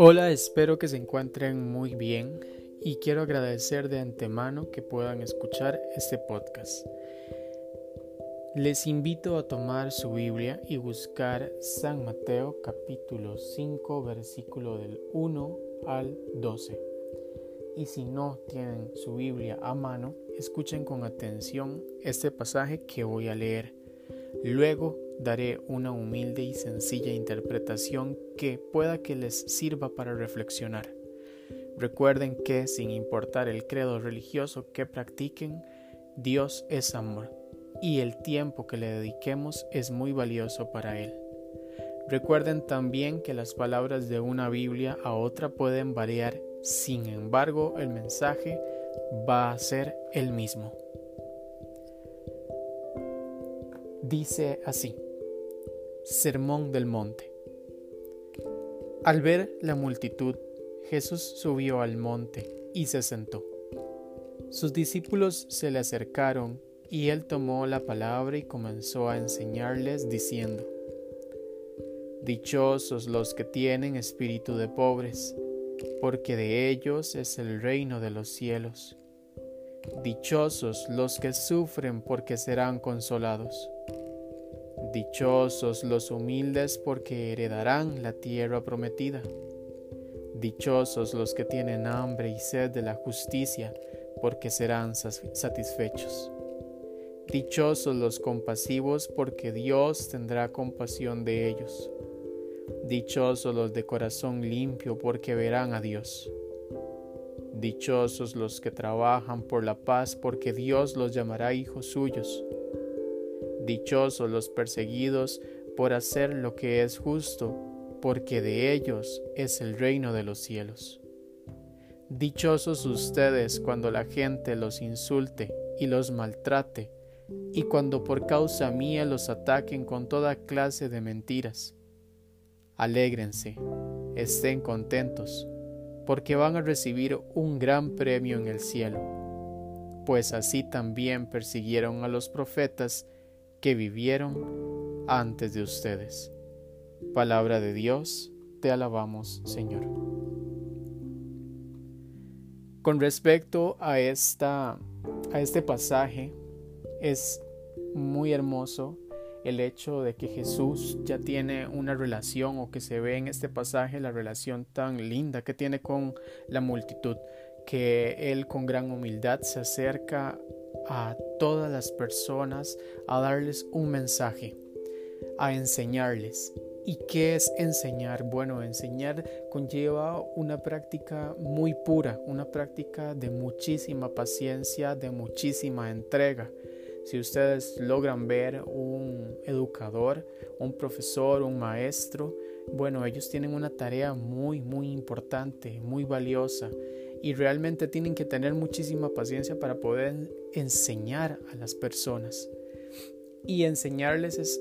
Hola, espero que se encuentren muy bien y quiero agradecer de antemano que puedan escuchar este podcast. Les invito a tomar su Biblia y buscar San Mateo capítulo 5 versículo del 1 al 12. Y si no tienen su Biblia a mano, escuchen con atención este pasaje que voy a leer. Luego daré una humilde y sencilla interpretación que pueda que les sirva para reflexionar. Recuerden que, sin importar el credo religioso que practiquen, Dios es amor y el tiempo que le dediquemos es muy valioso para Él. Recuerden también que las palabras de una Biblia a otra pueden variar, sin embargo el mensaje va a ser el mismo. Dice así. Sermón del Monte. Al ver la multitud, Jesús subió al monte y se sentó. Sus discípulos se le acercaron y él tomó la palabra y comenzó a enseñarles diciendo, Dichosos los que tienen espíritu de pobres, porque de ellos es el reino de los cielos. Dichosos los que sufren, porque serán consolados. Dichosos los humildes porque heredarán la tierra prometida. Dichosos los que tienen hambre y sed de la justicia porque serán satisfechos. Dichosos los compasivos porque Dios tendrá compasión de ellos. Dichosos los de corazón limpio porque verán a Dios. Dichosos los que trabajan por la paz porque Dios los llamará hijos suyos. Dichosos los perseguidos por hacer lo que es justo, porque de ellos es el reino de los cielos. Dichosos ustedes cuando la gente los insulte y los maltrate, y cuando por causa mía los ataquen con toda clase de mentiras. Alégrense, estén contentos, porque van a recibir un gran premio en el cielo, pues así también persiguieron a los profetas que vivieron antes de ustedes. Palabra de Dios, te alabamos Señor. Con respecto a, esta, a este pasaje, es muy hermoso el hecho de que Jesús ya tiene una relación o que se ve en este pasaje la relación tan linda que tiene con la multitud, que Él con gran humildad se acerca a todas las personas a darles un mensaje, a enseñarles. ¿Y qué es enseñar? Bueno, enseñar conlleva una práctica muy pura, una práctica de muchísima paciencia, de muchísima entrega. Si ustedes logran ver un educador, un profesor, un maestro, bueno, ellos tienen una tarea muy, muy importante, muy valiosa y realmente tienen que tener muchísima paciencia para poder enseñar a las personas. Y enseñarles es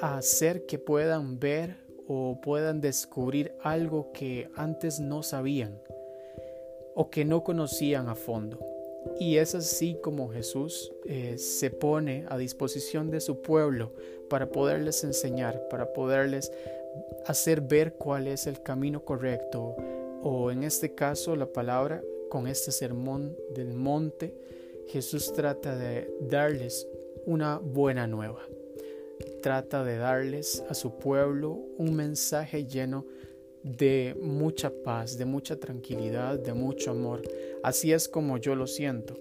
hacer que puedan ver o puedan descubrir algo que antes no sabían o que no conocían a fondo. Y es así como Jesús eh, se pone a disposición de su pueblo para poderles enseñar, para poderles hacer ver cuál es el camino correcto, o en este caso la palabra con este sermón del monte, Jesús trata de darles una buena nueva. Trata de darles a su pueblo un mensaje lleno de mucha paz, de mucha tranquilidad, de mucho amor. Así es como yo lo siento.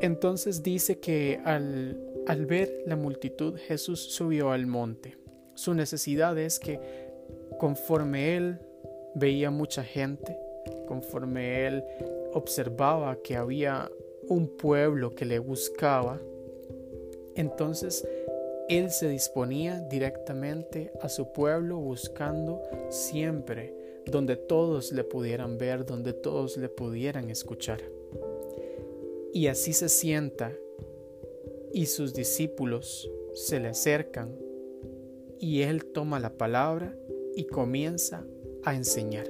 Entonces dice que al, al ver la multitud Jesús subió al monte. Su necesidad es que conforme él veía mucha gente, conforme él observaba que había un pueblo que le buscaba, entonces él se disponía directamente a su pueblo buscando siempre donde todos le pudieran ver, donde todos le pudieran escuchar. Y así se sienta y sus discípulos se le acercan y él toma la palabra y comienza a enseñar.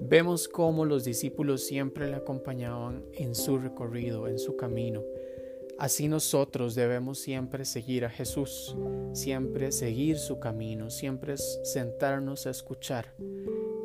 Vemos cómo los discípulos siempre le acompañaban en su recorrido, en su camino. Así nosotros debemos siempre seguir a Jesús, siempre seguir su camino, siempre sentarnos a escuchar.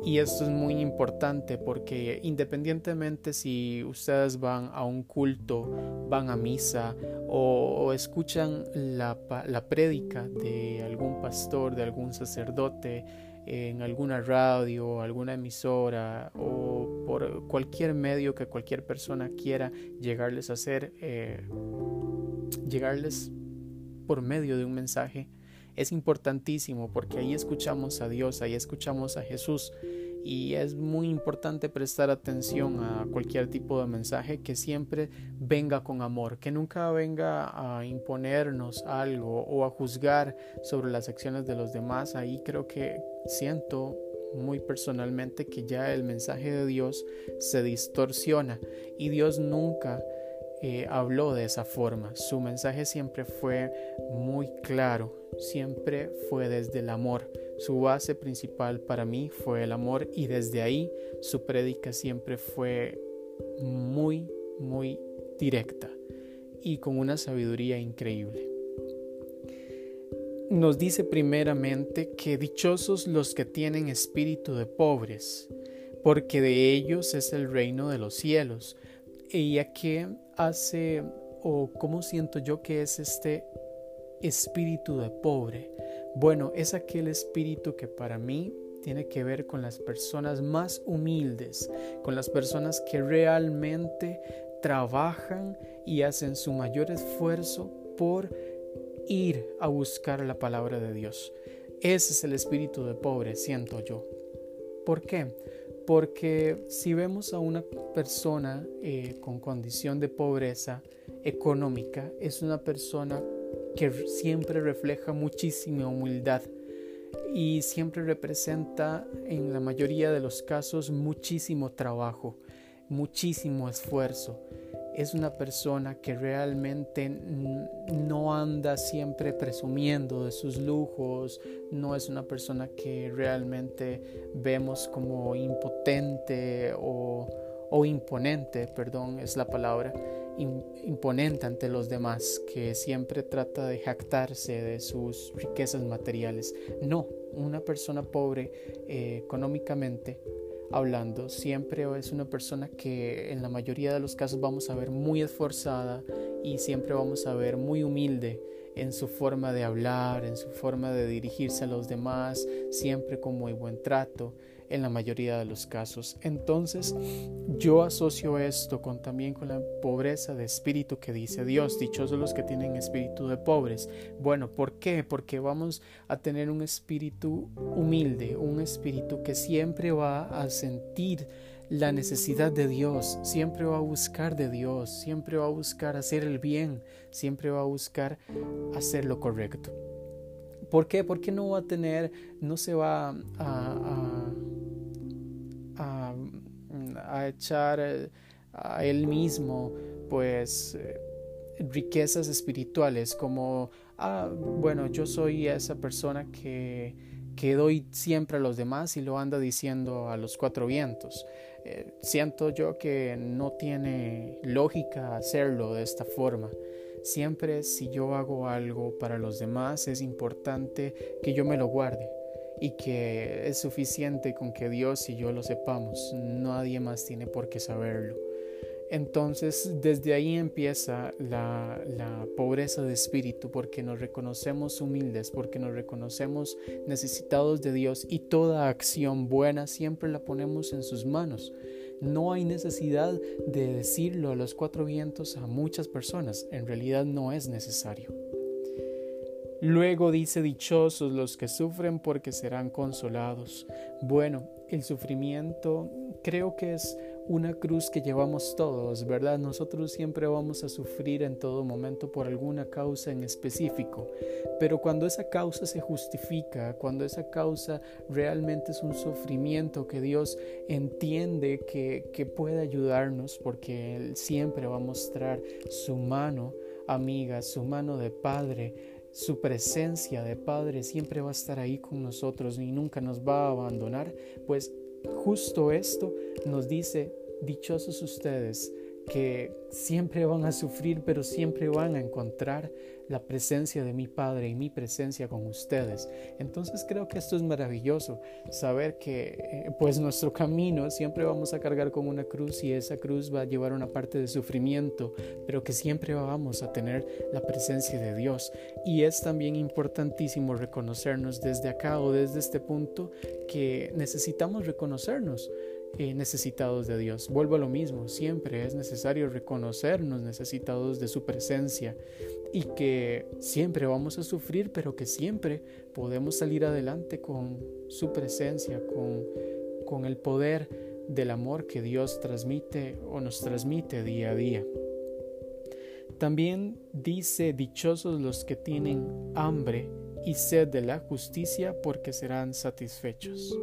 Y esto es muy importante porque independientemente si ustedes van a un culto, van a misa o, escuchan la, la prédica de algún pastor, de algún sacerdote, en alguna radio, alguna emisora o por cualquier medio que cualquier persona quiera llegarles a hacer, eh, llegarles por medio de un mensaje, es importantísimo porque ahí escuchamos a Dios, ahí escuchamos a Jesús y es muy importante prestar atención a cualquier tipo de mensaje que siempre venga con amor, que nunca venga a imponernos algo o a juzgar sobre las acciones de los demás. Ahí creo que siento muy personalmente que ya el mensaje de Dios se distorsiona y Dios nunca eh, habló de esa forma. Su mensaje siempre fue muy claro, siempre fue desde el amor. Su base principal para mí fue el amor y desde ahí su prédica siempre fue muy, muy directa y con una sabiduría increíble. Nos dice primeramente que dichosos los que tienen espíritu de pobres, porque de ellos es el reino de los cielos. ¿Y a qué hace o cómo siento yo que es este espíritu de pobre? Bueno, es aquel espíritu que para mí tiene que ver con las personas más humildes, con las personas que realmente trabajan y hacen su mayor esfuerzo por ir a buscar la palabra de Dios. Ese es el espíritu de pobre, siento yo. ¿Por qué? Porque si vemos a una persona eh, con condición de pobreza económica, es una persona que siempre refleja muchísima humildad y siempre representa en la mayoría de los casos muchísimo trabajo, muchísimo esfuerzo. Es una persona que realmente no anda siempre presumiendo de sus lujos, no es una persona que realmente vemos como impotente o, imponente, perdón, es la palabra, imponente ante los demás, que siempre trata de jactarse de sus riquezas materiales. No, una persona pobre eh, económicamente hablando, siempre es una persona que en la mayoría de los casos vamos a ver muy esforzada y siempre vamos a ver muy humilde en su forma de hablar, en su forma de dirigirse a los demás, siempre con muy buen trato en la mayoría de los casos. Entonces, yo asocio esto con también con la pobreza de espíritu que dice Dios, dichosos los que tienen espíritu de pobres. Bueno, ¿por qué? Porque vamos a tener un espíritu humilde, un espíritu que siempre va a sentir la necesidad de Dios, siempre va a buscar de Dios, siempre va a buscar hacer el bien, siempre va a buscar hacer lo correcto. ¿Por qué? Porque no va a tener, no se va a a, echar eh, a él mismo pues eh, riquezas espirituales como ah bueno yo soy esa persona que que doy siempre a los demás y lo anda diciendo a los cuatro vientos eh, siento yo que no tiene lógica hacerlo de esta forma. Siempre si yo hago algo para los demás es importante que yo me lo guarde y que es suficiente con que Dios y yo lo sepamos, nadie más tiene por qué saberlo. Entonces desde ahí empieza la, la, pobreza de espíritu porque nos reconocemos humildes, porque nos reconocemos necesitados de Dios y toda acción buena siempre la ponemos en sus manos. No hay necesidad de decirlo a los cuatro vientos a muchas personas, en realidad no es necesario. Luego dice, dichosos los que sufren porque serán consolados. Bueno, el sufrimiento creo que es una cruz que llevamos todos, ¿verdad? Nosotros siempre vamos a sufrir en todo momento por alguna causa en específico, pero cuando esa causa se justifica, cuando esa causa realmente es un sufrimiento que Dios entiende que, que puede ayudarnos, porque Él siempre va a mostrar su mano amiga, su mano de Padre, su presencia de Padre siempre va a estar ahí con nosotros y nunca nos va a abandonar, pues justo esto nos dice, dichosos ustedes que siempre van a sufrir, pero siempre van a encontrar la presencia de mi Padre y mi presencia con ustedes. Entonces creo que esto es maravilloso, saber que eh, pues nuestro camino siempre vamos a cargar con una cruz y esa cruz va a llevar una parte de sufrimiento, pero que siempre vamos a tener la presencia de Dios. Y es también importantísimo reconocernos desde acá o desde este punto que necesitamos reconocernos eh, necesitados de Dios. Vuelvo a lo mismo, siempre es necesario reconocernos necesitados de su presencia y que siempre vamos a sufrir, pero que siempre podemos salir adelante con su presencia, con, con el poder del amor que Dios transmite o nos transmite día a día. También dice, dichosos los que tienen hambre y sed de la justicia porque serán satisfechos.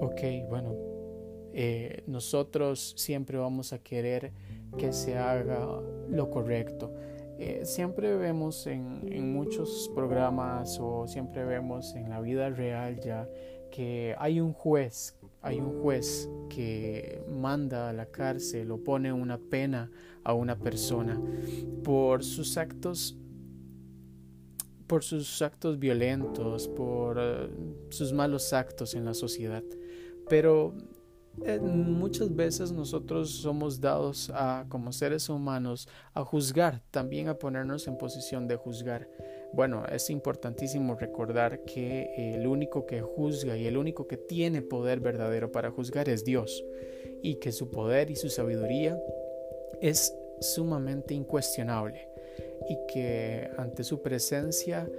Ok, bueno, eh, nosotros siempre vamos a querer que se haga lo correcto. Eh, siempre vemos en, muchos programas o siempre vemos en la vida real ya que hay un juez, hay un juez que manda a la cárcel o pone una pena a una persona por sus actos por sus actos violentos, por uh, sus malos actos en la sociedad. Pero muchas veces nosotros somos dados a, como seres humanos, a juzgar, también a ponernos en posición de juzgar. Bueno, es importantísimo recordar que el único que juzga y el único que tiene poder verdadero para juzgar es Dios y que su poder y su sabiduría es sumamente incuestionable y que ante su presencia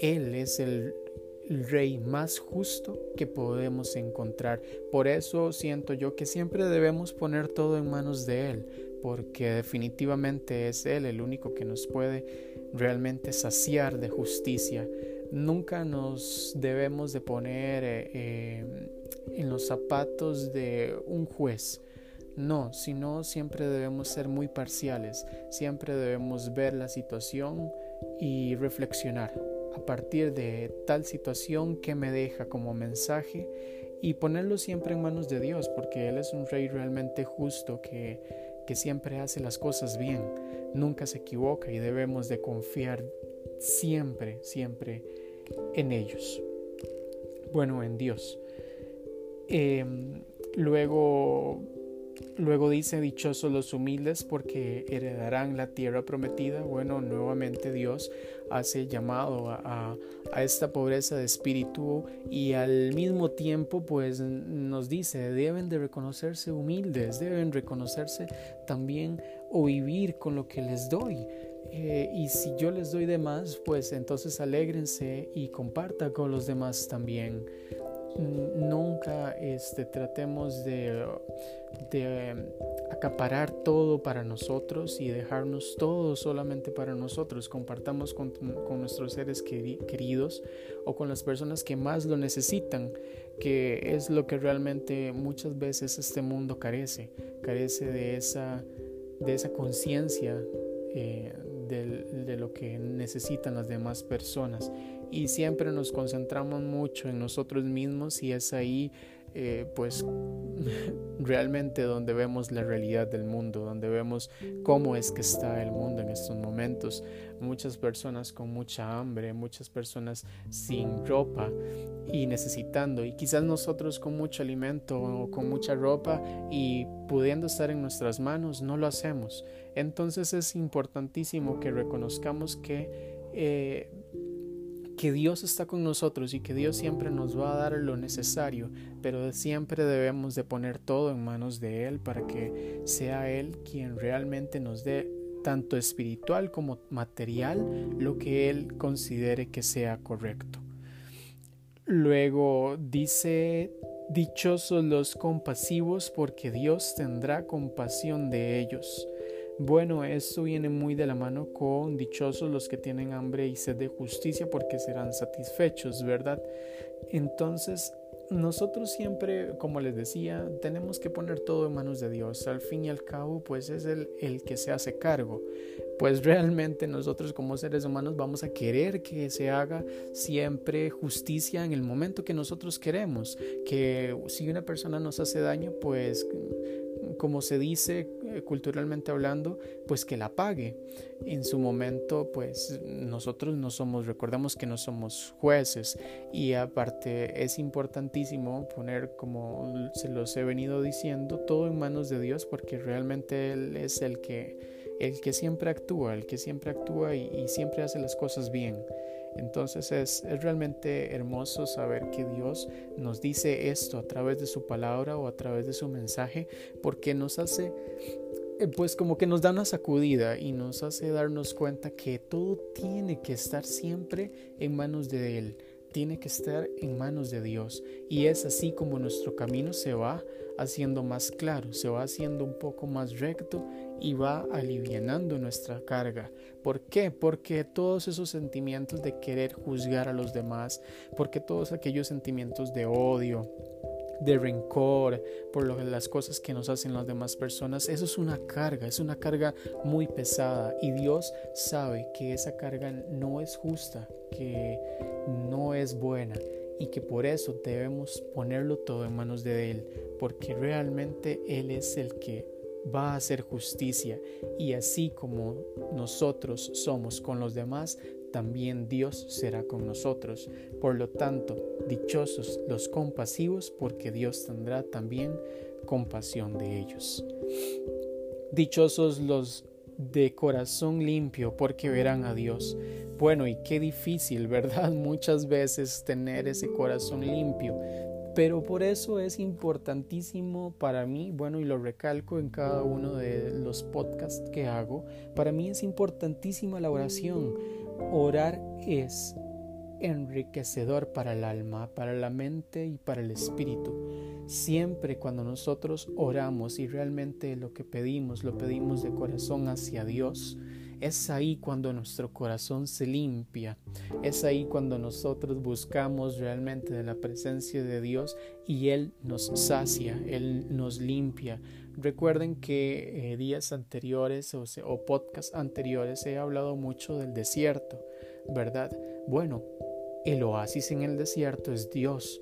Él es el rey más justo que podemos encontrar. Por eso siento yo que siempre debemos poner todo en manos de Él, porque definitivamente es Él el único que nos puede realmente saciar de justicia. Nunca nos debemos de poner eh, eh, en los zapatos de un juez. No, sino siempre debemos ser muy parciales, siempre debemos ver la situación y reflexionar a partir de tal situación que me deja como mensaje y ponerlo siempre en manos de Dios, porque Él es un rey realmente justo que, que siempre hace las cosas bien, nunca se equivoca y debemos de confiar siempre, siempre en ellos. Bueno, en Dios. Em, luego Luego dice, dichosos los humildes porque heredarán la tierra prometida. Bueno, nuevamente Dios hace llamado a, esta pobreza de espíritu y al mismo tiempo pues nos dice, deben de reconocerse humildes, deben reconocerse también o vivir con lo que les doy. Eh, y si yo les doy de más, pues entonces alégrense y comparta con los demás también nunca este, tratemos de, acaparar todo para nosotros y dejarnos todo solamente para nosotros. Compartamos con, con nuestros seres queridos o con las personas que más lo necesitan, que es lo que realmente muchas veces este mundo carece, carece de esa, de esa conciencia. Eh, de, lo que necesitan las demás personas y siempre nos concentramos mucho en nosotros mismos y es ahí eh, pues realmente donde vemos la realidad del mundo, donde vemos cómo es que está el mundo en estos momentos. Muchas personas con mucha hambre, muchas personas sin ropa y necesitando, y quizás nosotros con mucho alimento o con mucha ropa y pudiendo estar en nuestras manos, no lo hacemos. Entonces es importantísimo que reconozcamos que eh, que Dios está con nosotros y que Dios siempre nos va a dar lo necesario, pero siempre debemos de poner todo en manos de Él para que sea Él quien realmente nos dé tanto espiritual como material lo que Él considere que sea correcto. Luego dice, dichosos los compasivos porque Dios tendrá compasión de ellos. Bueno, esto viene muy de la mano con dichosos los que tienen hambre y sed de justicia porque serán satisfechos, ¿verdad? Entonces, nosotros siempre, como les decía, tenemos que poner todo en manos de Dios. Al fin y al cabo, pues es el, el que se hace cargo. Pues realmente nosotros como seres humanos vamos a querer que se haga siempre justicia en el momento que nosotros queremos. Que si una persona nos hace daño, pues como se dice eh, culturalmente hablando, pues que la pague. En su momento, pues nosotros no somos, recordemos que no somos jueces y aparte es importantísimo poner, como se los he venido diciendo, todo en manos de Dios porque realmente Él es el que el que siempre actúa, el que siempre actúa y, siempre hace las cosas bien. Entonces es, es, realmente hermoso saber que Dios nos dice esto a través de su palabra o a través de su mensaje porque nos hace eh, pues como que nos da una sacudida y nos hace darnos cuenta que todo tiene que estar siempre en manos de Él, tiene que estar en manos de Dios y es así como nuestro camino se va haciendo más claro, se va haciendo un poco más recto y va alivianando nuestra carga. ¿Por qué? Porque todos esos sentimientos de querer juzgar a los demás, porque todos aquellos sentimientos de odio, de rencor por lo, las cosas que nos hacen las demás personas, eso es una carga, es una carga muy pesada y Dios sabe que esa carga no es justa, que no es buena y que por eso debemos ponerlo todo en manos de Él, porque realmente Él es el que va a hacer justicia y así como nosotros somos con los demás, también Dios será con nosotros. Por lo tanto, dichosos los compasivos, porque Dios tendrá también compasión de ellos. Dichosos los de corazón limpio, porque verán a Dios. Bueno, y qué difícil, ¿verdad? Muchas veces tener ese corazón limpio. Pero por eso es importantísimo para mí, bueno, y lo recalco en cada uno de los podcasts que hago, para mí es importantísima la oración. Orar es enriquecedor para el alma, para la mente y para el espíritu. Siempre cuando nosotros oramos y realmente lo que pedimos lo pedimos de corazón hacia Dios, es ahí cuando nuestro corazón se limpia, es ahí cuando nosotros buscamos realmente de la presencia de Dios y Él nos sacia, Él nos limpia. Recuerden que eh, días anteriores o, o podcasts anteriores he hablado mucho del desierto, ¿verdad? Bueno, el oasis en el desierto es Dios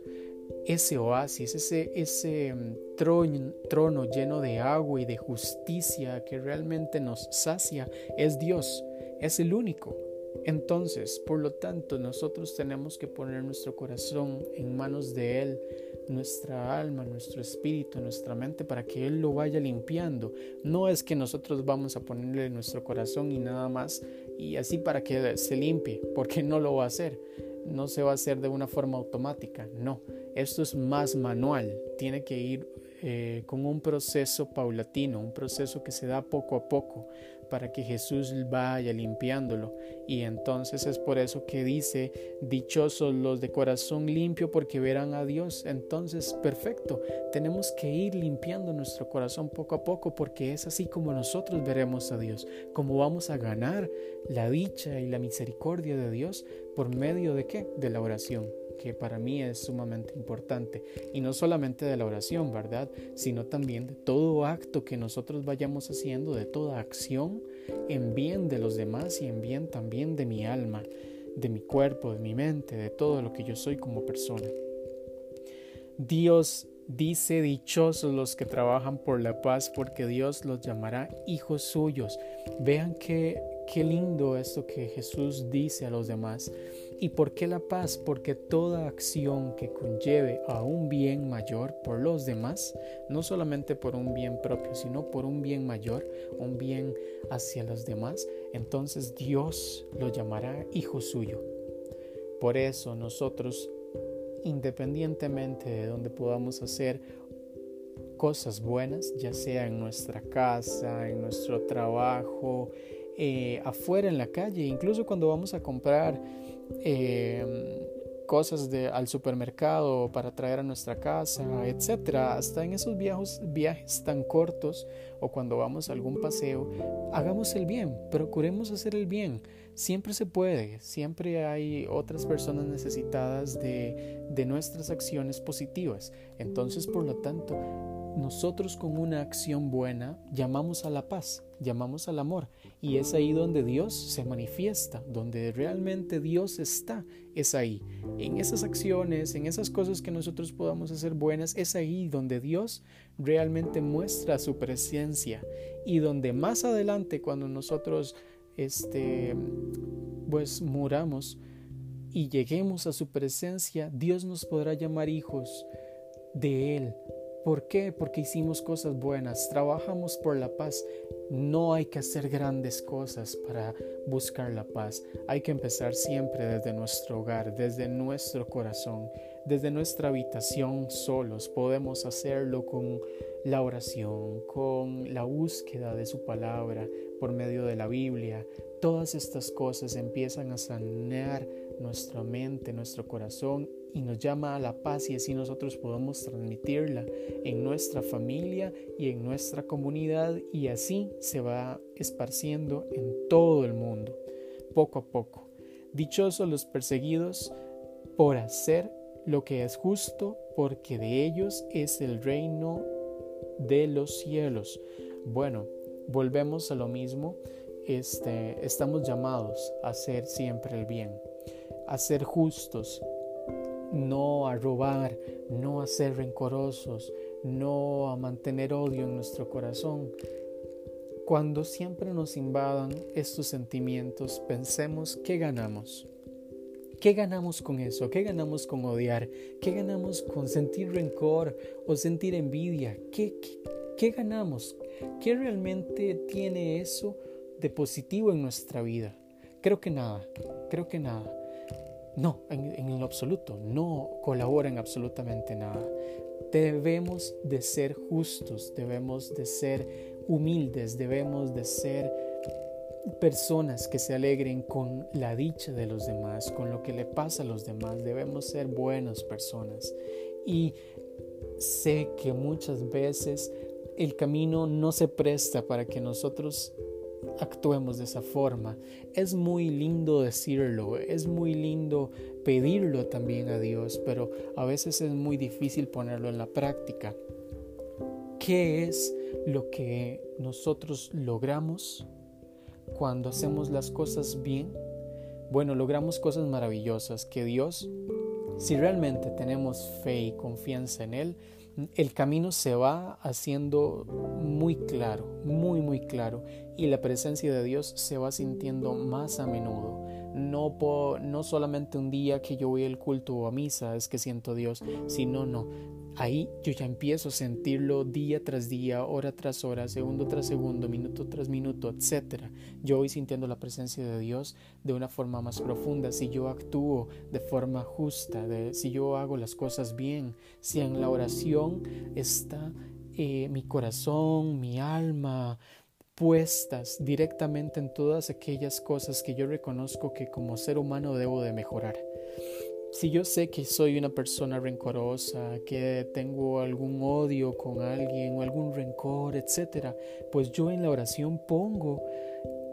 ese oasis, ese, ese mm, trono, trono lleno de agua y de justicia que realmente nos sacia, es Dios, es el único. Entonces, por lo tanto, nosotros tenemos que poner nuestro corazón en manos de Él, nuestra alma, nuestro espíritu, nuestra mente, para que Él lo vaya limpiando. No es que nosotros vamos a ponerle nuestro corazón y nada más, y así para que se limpie, porque no lo va a hacer. No se va a hacer de una forma automática, no esto es más manual, tiene que ir eh, con un proceso paulatino, un proceso que se da poco a poco para que Jesús vaya limpiándolo. Y entonces es por eso que dice, dichosos los de corazón limpio porque verán a Dios. Entonces, perfecto, tenemos que ir limpiando nuestro corazón poco a poco porque es así como nosotros veremos a Dios, como vamos a ganar la dicha y la misericordia de Dios por medio de qué? De la oración que para mí es sumamente importante. Y no solamente de la oración, ¿verdad? Sino también de todo acto que nosotros vayamos haciendo, de toda acción en bien de los demás y en bien también de mi alma, de mi cuerpo, de mi mente, de todo lo que yo soy como persona. Dios dice dichosos los que trabajan por la paz porque Dios los llamará hijos suyos. Vean qué, qué lindo esto que Jesús dice a los demás. ¿Y por qué la paz? Porque toda acción que conlleve a un bien mayor por los demás, no solamente por un bien propio, sino por un bien mayor, un bien hacia los demás, entonces Dios lo llamará hijo suyo. Por eso nosotros, independientemente de donde podamos hacer cosas buenas, ya sea en nuestra casa, en nuestro trabajo, eh, afuera en la calle, incluso cuando vamos a comprar eh, cosas al supermercado para traer a nuestra casa, etcétera, hasta en esos viajes, viajes tan cortos o cuando vamos a algún paseo, hagamos el bien, procuremos hacer el bien. Siempre se puede, siempre hay otras personas necesitadas de, de nuestras acciones positivas. Entonces, por lo tanto, nosotros con una acción buena llamamos a la paz, llamamos al amor Y es ahí donde Dios se manifiesta, donde realmente Dios está, es ahí. En esas acciones, en esas cosas que nosotros podamos hacer buenas, es ahí donde Dios realmente muestra su presencia y donde más adelante cuando nosotros este pues muramos y lleguemos a su presencia, Dios nos podrá llamar hijos de él ¿Por qué? Porque hicimos cosas buenas, trabajamos por la paz. No hay que hacer grandes cosas para buscar la paz. Hay que empezar siempre desde nuestro hogar, desde nuestro corazón, desde nuestra habitación solos. Podemos hacerlo con la oración, con la búsqueda de su palabra por medio de la Biblia. Todas estas cosas empiezan a sanear nuestra mente, nuestro corazón y nos llama a la paz y así nosotros podemos transmitirla en nuestra familia y en nuestra comunidad y así se va esparciendo en todo el mundo, poco a poco. Dichosos los perseguidos por hacer lo que es justo, porque de ellos es el reino de los cielos. Bueno, volvemos a lo mismo. Este, estamos llamados a hacer siempre el bien, a ser justos, no a robar, no a ser rencorosos, no a mantener odio en nuestro corazón. Cuando siempre nos invadan estos sentimientos, pensemos qué ganamos. ¿Qué ganamos con eso? ¿Qué ganamos con odiar? ¿Qué ganamos con sentir rencor o sentir envidia? ¿Qué, qué, ganamos? ¿Qué realmente tiene eso de positivo en nuestra vida? Creo que nada, creo que nada. No, en, lo absoluto, no colaboran absolutamente nada. Debemos de ser justos, debemos de ser humildes, debemos de ser personas que se alegren con la dicha de los demás, con lo que le pasa a los demás. Debemos ser buenas personas. Y sé que muchas veces el camino no se presta para que nosotros actuemos de esa forma. Es muy lindo decirlo, es muy lindo pedirlo también a Dios, pero a veces es muy difícil ponerlo en la práctica. ¿Qué es lo que nosotros logramos cuando hacemos las cosas bien? Bueno, logramos cosas maravillosas que Dios, si realmente tenemos fe y confianza en Él, el camino se va haciendo muy claro, muy, muy claro, y la presencia de Dios se va sintiendo más a menudo. No, no solamente un día que yo voy al culto o a misa es que siento Dios, sino no. Ahí yo ya empiezo a sentirlo día tras día, hora tras hora, segundo tras segundo, minuto tras minuto, etc. Yo voy sintiendo la presencia de Dios de una forma más profunda. Si yo actúo de forma justa, si yo hago las cosas bien, si en la oración está eh, mi corazón, mi alma, puestas directamente en todas aquellas cosas que yo reconozco que como ser humano debo de mejorar. Si yo sé que soy una persona rencorosa, que tengo algún odio con alguien o algún rencor, etcétera, pues yo en la oración pongo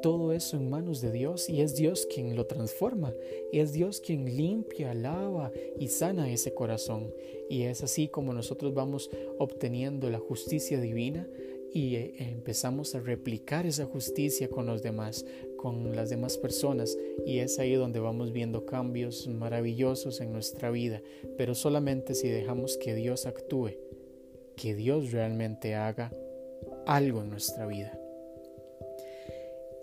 todo eso en manos de Dios y es Dios quien lo transforma, es Dios quien limpia, lava y sana ese corazón. Y es así como nosotros vamos obteniendo la justicia divina y eh, empezamos a replicar esa justicia con los demás, con las demás personas y es ahí donde vamos viendo cambios maravillosos en nuestra vida, pero solamente si dejamos que Dios actúe, que Dios realmente haga algo en nuestra vida.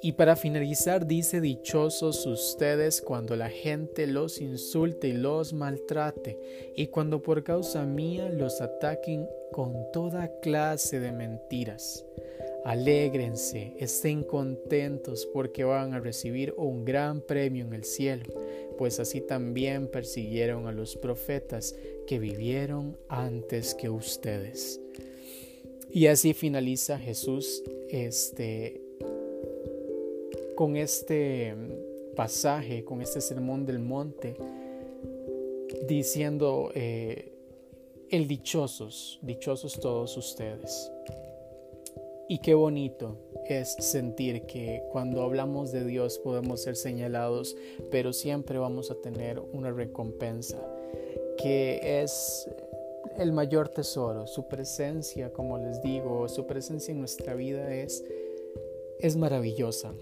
Y para finalizar dice, dichosos ustedes cuando la gente los insulte y los maltrate, y cuando por causa mía los ataquen con toda clase de mentiras. Alégrense, estén contentos porque van a recibir un gran premio en el cielo, pues así también persiguieron a los profetas que vivieron antes que ustedes. Y así finaliza Jesús este con este pasaje, con este sermón del monte, diciendo, eh, el dichosos, dichosos todos ustedes. Y qué bonito es sentir que cuando hablamos de Dios podemos ser señalados, pero siempre vamos a tener una recompensa, que es el mayor tesoro, su presencia, como les digo, su presencia en nuestra vida es, es maravillosa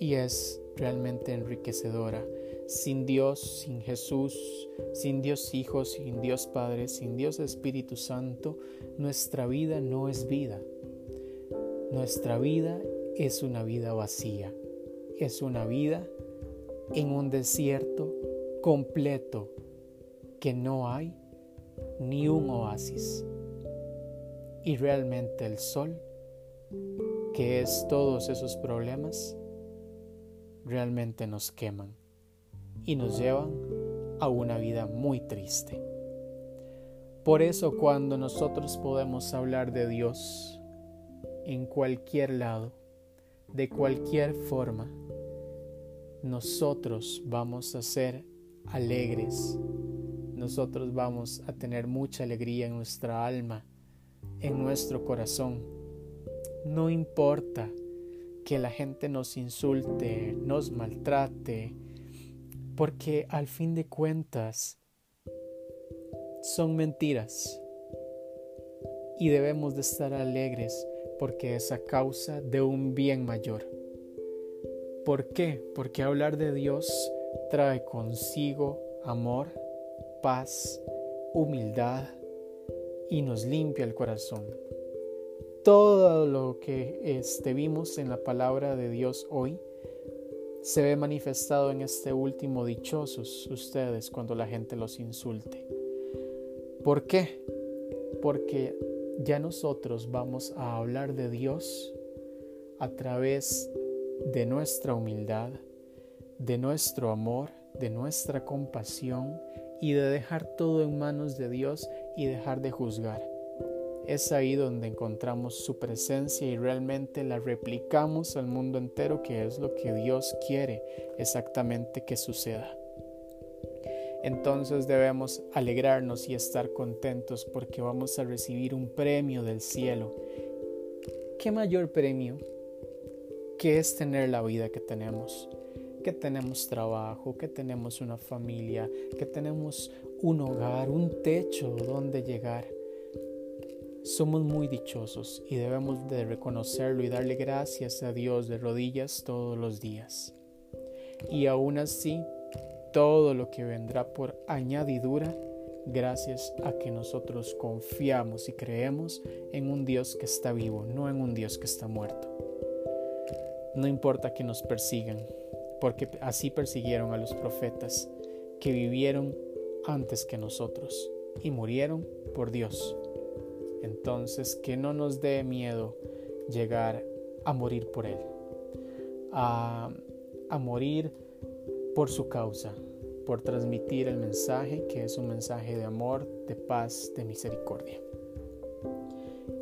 y es realmente enriquecedora. Sin Dios, sin Jesús, sin Dios Hijo, sin Dios Padre, sin Dios Espíritu Santo, nuestra vida no es vida. Nuestra vida es una vida vacía. Es una vida en un desierto completo que no hay ni un oasis. Y realmente el sol, que es todos esos problemas, realmente nos queman y nos llevan a una vida muy triste. Por eso cuando nosotros podemos hablar de Dios en cualquier lado, de cualquier forma, nosotros vamos a ser alegres, nosotros vamos a tener mucha alegría en nuestra alma, en nuestro corazón. No importa que la gente nos insulte, nos maltrate, porque al fin de cuentas son mentiras y debemos de estar alegres porque es a causa de un bien mayor. ¿Por qué? Porque hablar de Dios trae consigo amor, paz, humildad y nos limpia el corazón. Todo lo que este, vimos en la palabra de Dios hoy se ve manifestado en este último dichosos ustedes cuando la gente los insulte. ¿Por qué? Porque ya nosotros vamos a hablar de Dios a través de nuestra humildad, de nuestro amor, de nuestra compasión y de dejar todo en manos de Dios y dejar de juzgar. Es ahí donde encontramos su presencia y realmente la replicamos al mundo entero, que es lo que Dios quiere exactamente que suceda. Entonces debemos alegrarnos y estar contentos porque vamos a recibir un premio del cielo. ¿Qué mayor premio que es tener la vida que tenemos? Que tenemos trabajo, que tenemos una familia, que tenemos un hogar, un techo donde llegar somos muy dichosos y debemos de reconocerlo y darle gracias a Dios de rodillas todos los días. Y aún así, todo lo que vendrá por añadidura, gracias a que nosotros confiamos y creemos en un Dios que está vivo, no en un Dios que está muerto. No importa que nos persigan, porque así persiguieron a los profetas que vivieron antes que nosotros y murieron por Dios. Entonces, que no nos dé miedo llegar a morir por Él, a, morir por su causa, por transmitir el mensaje que es un mensaje de amor, de paz, de misericordia.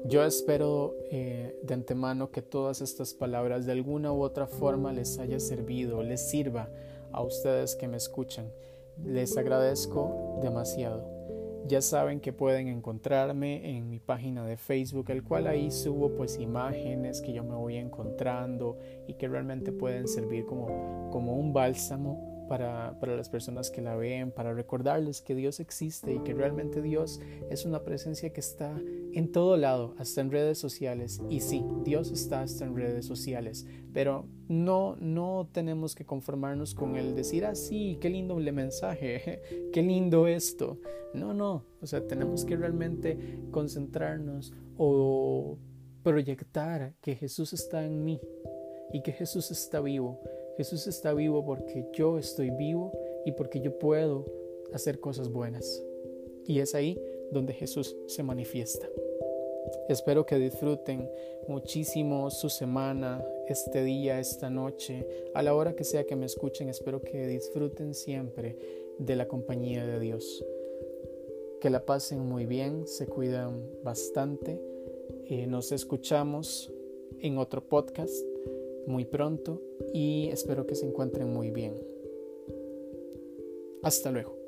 Yo espero eh, de antemano que todas estas palabras de alguna u otra forma les haya servido, les sirva a ustedes que me escuchan. Les agradezco demasiado. Ya saben que pueden encontrarme en mi página de Facebook, el cual ahí subo pues imágenes que yo me voy encontrando y que realmente pueden servir como, como un bálsamo para, las personas que la ven, para recordarles que Dios existe y que realmente Dios es una presencia que está en todo lado, hasta en redes sociales. Y sí, Dios está hasta en redes sociales, pero no, no tenemos que conformarnos con el decir, ah, sí, qué lindo el mensaje, qué lindo esto. No, no, o sea, tenemos que realmente concentrarnos o proyectar que Jesús está en mí y que Jesús está vivo Jesús está vivo porque yo estoy vivo y porque yo puedo hacer cosas buenas. Y es ahí donde Jesús se manifiesta. Espero que disfruten muchísimo su semana, este día, esta noche, a la hora que sea que me escuchen. Espero que disfruten siempre de la compañía de Dios. Que la pasen muy bien, se cuidan bastante. Eh, nos escuchamos en otro podcast muy pronto y espero que se encuentren muy bien. Hasta luego.